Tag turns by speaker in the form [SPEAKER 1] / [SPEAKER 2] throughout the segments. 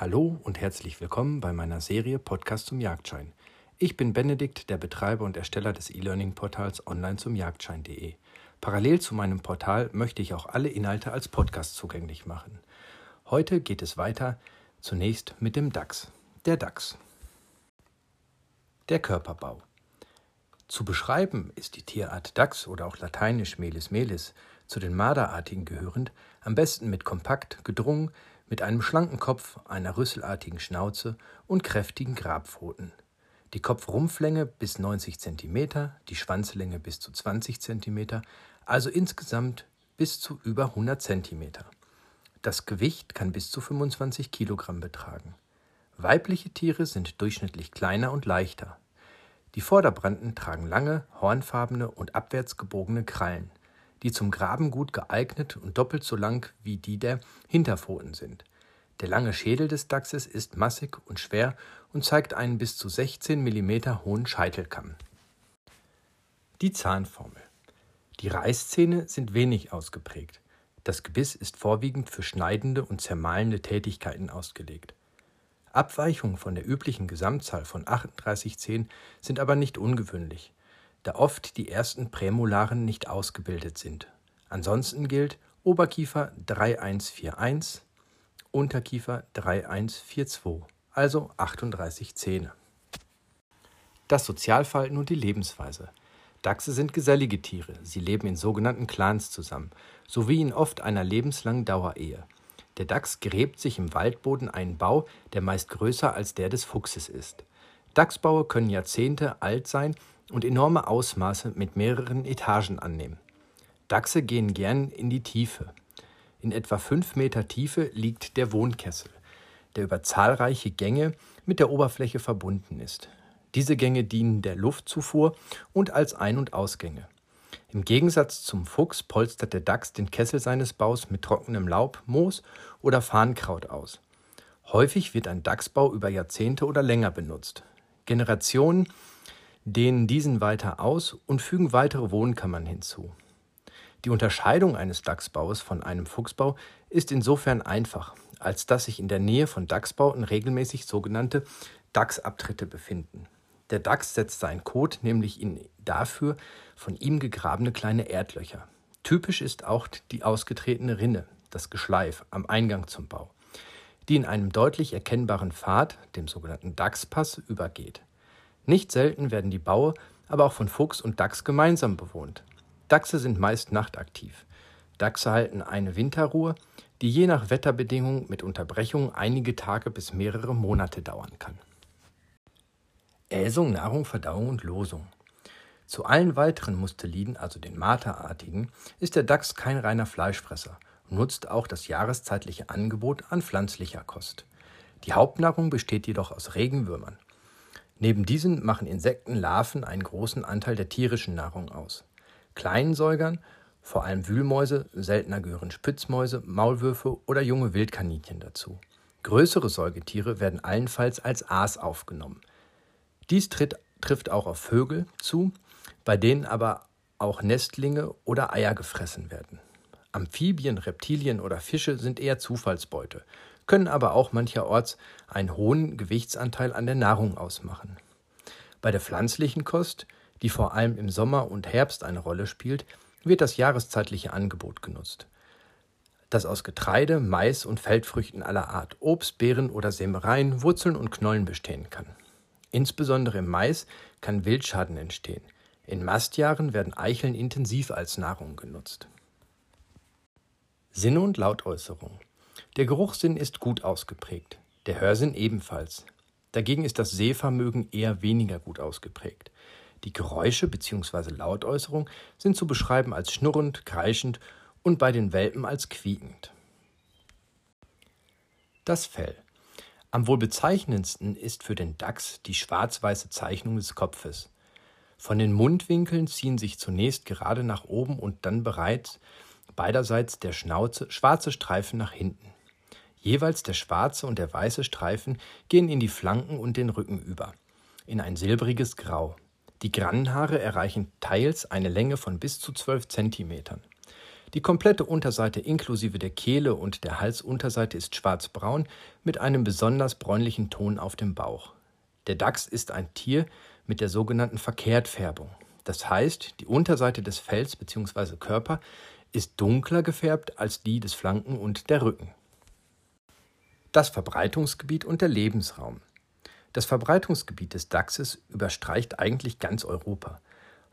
[SPEAKER 1] Hallo und herzlich willkommen bei meiner Serie Podcast zum Jagdschein. Ich bin Benedikt, der Betreiber und Ersteller des E-Learning-Portals online zum Jagdschein.de. Parallel zu meinem Portal möchte ich auch alle Inhalte als Podcast zugänglich machen. Heute geht es weiter, zunächst mit dem DAX. Der DAX. Der Körperbau. Zu beschreiben ist die Tierart Dachs oder auch lateinisch Melis melis zu den Marderartigen gehörend, am besten mit kompakt, gedrungen, mit einem schlanken Kopf, einer rüsselartigen Schnauze und kräftigen Grabpfoten. Die Kopfrumpflänge bis 90 cm, die Schwanzlänge bis zu 20 cm, also insgesamt bis zu über 100 cm. Das Gewicht kann bis zu 25 Kilogramm betragen. Weibliche Tiere sind durchschnittlich kleiner und leichter. Die Vorderbranden tragen lange, hornfarbene und abwärts gebogene Krallen, die zum Graben gut geeignet und doppelt so lang wie die der Hinterpfoten sind. Der lange Schädel des Dachses ist massig und schwer und zeigt einen bis zu 16 mm hohen Scheitelkamm. Die Zahnformel. Die Reißzähne sind wenig ausgeprägt. Das Gebiss ist vorwiegend für schneidende und zermahlende Tätigkeiten ausgelegt. Abweichungen von der üblichen Gesamtzahl von 38 Zähnen sind aber nicht ungewöhnlich, da oft die ersten Prämolaren nicht ausgebildet sind. Ansonsten gilt Oberkiefer 3141, Unterkiefer 3142, also 38 Zähne. Das Sozialverhalten und die Lebensweise. Dachse sind gesellige Tiere. Sie leben in sogenannten Clans zusammen, sowie in oft einer lebenslangen Dauerehe. Der Dachs gräbt sich im Waldboden einen Bau, der meist größer als der des Fuchses ist. Dachsbaue können Jahrzehnte alt sein und enorme Ausmaße mit mehreren Etagen annehmen. Dachse gehen gern in die Tiefe. In etwa fünf Meter Tiefe liegt der Wohnkessel, der über zahlreiche Gänge mit der Oberfläche verbunden ist. Diese Gänge dienen der Luftzufuhr und als Ein- und Ausgänge. Im Gegensatz zum Fuchs polstert der Dachs den Kessel seines Baus mit trockenem Laub, Moos oder Farnkraut aus. Häufig wird ein Dachsbau über Jahrzehnte oder länger benutzt. Generationen dehnen diesen weiter aus und fügen weitere Wohnkammern hinzu. Die Unterscheidung eines Dachsbaues von einem Fuchsbau ist insofern einfach, als dass sich in der Nähe von Dachsbauten regelmäßig sogenannte Dachsabtritte befinden. Der Dachs setzt seinen Kot nämlich in dafür von ihm gegrabene kleine Erdlöcher. Typisch ist auch die ausgetretene Rinne, das Geschleif, am Eingang zum Bau, die in einem deutlich erkennbaren Pfad, dem sogenannten Dachspass, übergeht. Nicht selten werden die Baue aber auch von Fuchs und Dachs gemeinsam bewohnt. Dachse sind meist nachtaktiv. Dachse halten eine Winterruhe, die je nach Wetterbedingungen mit Unterbrechungen einige Tage bis mehrere Monate dauern kann. Äsung, Nahrung, Verdauung und Losung. Zu allen weiteren Musteliden, also den Marterartigen, ist der Dachs kein reiner Fleischfresser und nutzt auch das jahreszeitliche Angebot an pflanzlicher Kost. Die Hauptnahrung besteht jedoch aus Regenwürmern. Neben diesen machen Insekten, Larven einen großen Anteil der tierischen Nahrung aus. Kleinen Säugern, vor allem Wühlmäuse, seltener gehören Spitzmäuse, Maulwürfe oder junge Wildkaninchen dazu. Größere Säugetiere werden allenfalls als Aas aufgenommen. Dies tritt, trifft auch auf Vögel zu, bei denen aber auch Nestlinge oder Eier gefressen werden. Amphibien, Reptilien oder Fische sind eher Zufallsbeute, können aber auch mancherorts einen hohen Gewichtsanteil an der Nahrung ausmachen. Bei der pflanzlichen Kost, die vor allem im Sommer und Herbst eine Rolle spielt, wird das jahreszeitliche Angebot genutzt, das aus Getreide, Mais und Feldfrüchten aller Art, Obst, Beeren oder Sämereien, Wurzeln und Knollen bestehen kann. Insbesondere im Mais kann Wildschaden entstehen. In Mastjahren werden Eicheln intensiv als Nahrung genutzt. Sinne und Lautäußerung. Der Geruchssinn ist gut ausgeprägt, der Hörsinn ebenfalls. Dagegen ist das Sehvermögen eher weniger gut ausgeprägt. Die Geräusche bzw. Lautäußerung sind zu beschreiben als schnurrend, kreischend und bei den Welpen als quiekend. Das Fell. Am wohl bezeichnendsten ist für den Dachs die schwarz-weiße Zeichnung des Kopfes. Von den Mundwinkeln ziehen sich zunächst gerade nach oben und dann bereits beiderseits der Schnauze schwarze Streifen nach hinten. Jeweils der schwarze und der weiße Streifen gehen in die Flanken und den Rücken über, in ein silbriges Grau. Die Grannenhaare erreichen teils eine Länge von bis zu 12 Zentimetern. Die komplette Unterseite inklusive der Kehle und der Halsunterseite ist schwarzbraun mit einem besonders bräunlichen Ton auf dem Bauch. Der Dachs ist ein Tier mit der sogenannten Verkehrtfärbung. Das heißt, die Unterseite des Fells bzw. Körper ist dunkler gefärbt als die des Flanken und der Rücken. Das Verbreitungsgebiet und der Lebensraum. Das Verbreitungsgebiet des Dachses überstreicht eigentlich ganz Europa.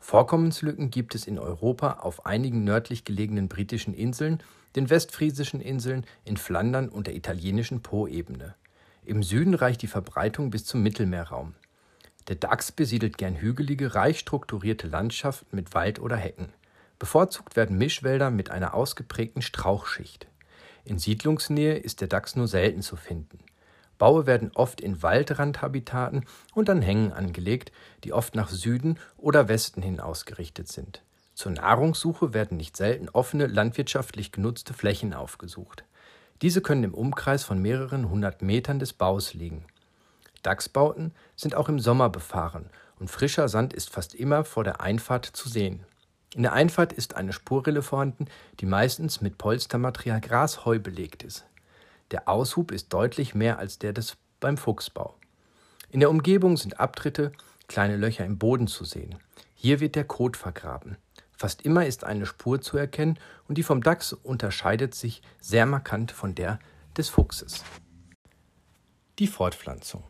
[SPEAKER 1] Vorkommenslücken gibt es in Europa auf einigen nördlich gelegenen britischen Inseln, den westfriesischen Inseln, in Flandern und der italienischen Poebene. Im Süden reicht die Verbreitung bis zum Mittelmeerraum. Der Dachs besiedelt gern hügelige, reich strukturierte Landschaften mit Wald oder Hecken. Bevorzugt werden Mischwälder mit einer ausgeprägten Strauchschicht. In Siedlungsnähe ist der Dachs nur selten zu finden. Baue werden oft in Waldrandhabitaten und an Hängen angelegt, die oft nach Süden oder Westen hin ausgerichtet sind. Zur Nahrungssuche werden nicht selten offene, landwirtschaftlich genutzte Flächen aufgesucht. Diese können im Umkreis von mehreren hundert Metern des Baus liegen. Dachsbauten sind auch im Sommer befahren und frischer Sand ist fast immer vor der Einfahrt zu sehen. In der Einfahrt ist eine Spurrille vorhanden, die meistens mit Polstermaterial Grasheu belegt ist. Der Aushub ist deutlich mehr als der des beim Fuchsbau. In der Umgebung sind Abtritte, kleine Löcher im Boden zu sehen. Hier wird der Kot vergraben. Fast immer ist eine Spur zu erkennen und die vom Dachs unterscheidet sich sehr markant von der des Fuchses. Die Fortpflanzung.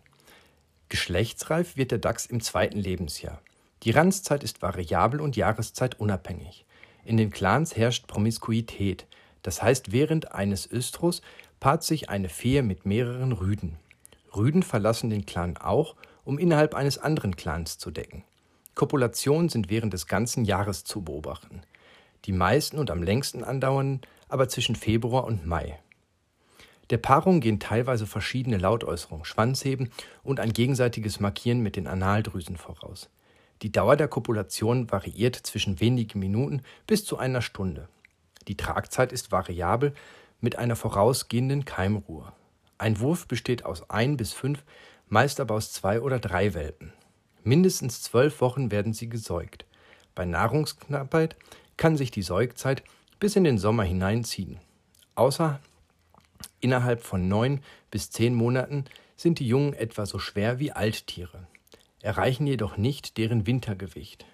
[SPEAKER 1] Geschlechtsreif wird der Dachs im zweiten Lebensjahr. Die Ranzzeit ist variabel und jahreszeitunabhängig. In den Clans herrscht Promiskuität, das heißt, während eines Östros paart sich eine Fee mit mehreren Rüden. Rüden verlassen den Clan auch, um innerhalb eines anderen Clans zu decken. Kopulationen sind während des ganzen Jahres zu beobachten. Die meisten und am längsten andauern aber zwischen Februar und Mai. Der Paarung gehen teilweise verschiedene Lautäußerungen, Schwanzheben und ein gegenseitiges Markieren mit den Analdrüsen voraus. Die Dauer der Kopulation variiert zwischen wenigen Minuten bis zu einer Stunde. Die Tragzeit ist variabel mit einer vorausgehenden Keimruhe. Ein Wurf besteht aus ein bis fünf, meist aber aus zwei oder drei Welpen. Mindestens zwölf Wochen werden sie gesäugt. Bei Nahrungsknappheit kann sich die Säugzeit bis in den Sommer hineinziehen. Außer innerhalb von neun bis zehn Monaten sind die Jungen etwa so schwer wie Alttiere, erreichen jedoch nicht deren Wintergewicht.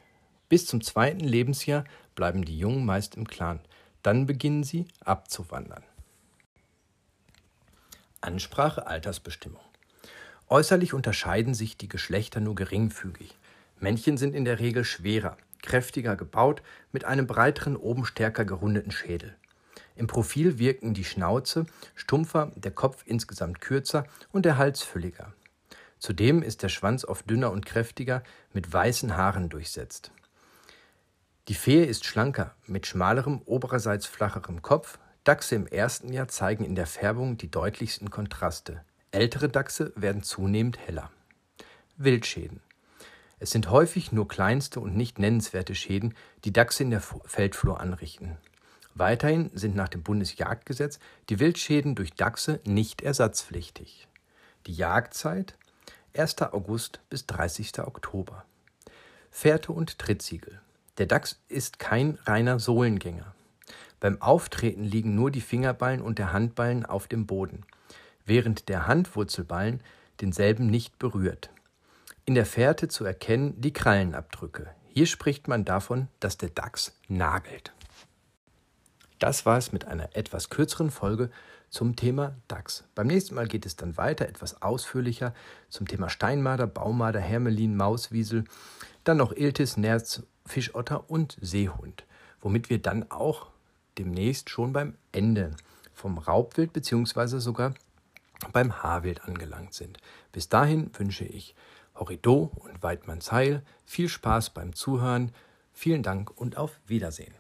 [SPEAKER 1] Bis zum zweiten Lebensjahr bleiben die Jungen meist im Clan, dann beginnen sie abzuwandern. Ansprache, Altersbestimmung. Äußerlich unterscheiden sich die Geschlechter nur geringfügig. Männchen sind in der Regel schwerer, kräftiger gebaut, mit einem breiteren, oben stärker gerundeten Schädel. Im Profil wirken die Schnauze stumpfer, der Kopf insgesamt kürzer und der Hals fülliger. Zudem ist der Schwanz oft dünner und kräftiger, mit weißen Haaren durchsetzt. Die Fee ist schlanker, mit schmalerem, obererseits flacherem Kopf, Dachse im ersten Jahr zeigen in der Färbung die deutlichsten Kontraste. Ältere Dachse werden zunehmend heller. Wildschäden. Es sind häufig nur kleinste und nicht nennenswerte Schäden, die Dachse in der Feldflur anrichten. Weiterhin sind nach dem Bundesjagdgesetz die Wildschäden durch Dachse nicht ersatzpflichtig. Die Jagdzeit 1. August bis 30. Oktober. Fährte und Trittsiegel. Der Dachs ist kein reiner Sohlengänger. Beim Auftreten liegen nur die Fingerballen und der Handballen auf dem Boden, während der Handwurzelballen denselben nicht berührt. In der Fährte zu erkennen die Krallenabdrücke. Hier spricht man davon, dass der Dachs nagelt. Das war es mit einer etwas kürzeren Folge zum Thema Dachs. Beim nächsten Mal geht es dann weiter, etwas ausführlicher zum Thema Steinmarder, Baumarder, Hermelin, Mauswiesel, dann noch Iltis, Nerz, Fischotter und Seehund, womit wir dann auch demnächst schon beim Ende vom Raubwild bzw. sogar beim Haarwild angelangt sind. Bis dahin wünsche ich Horrido und Weidmanns Heil viel Spaß beim Zuhören. Vielen Dank und auf Wiedersehen.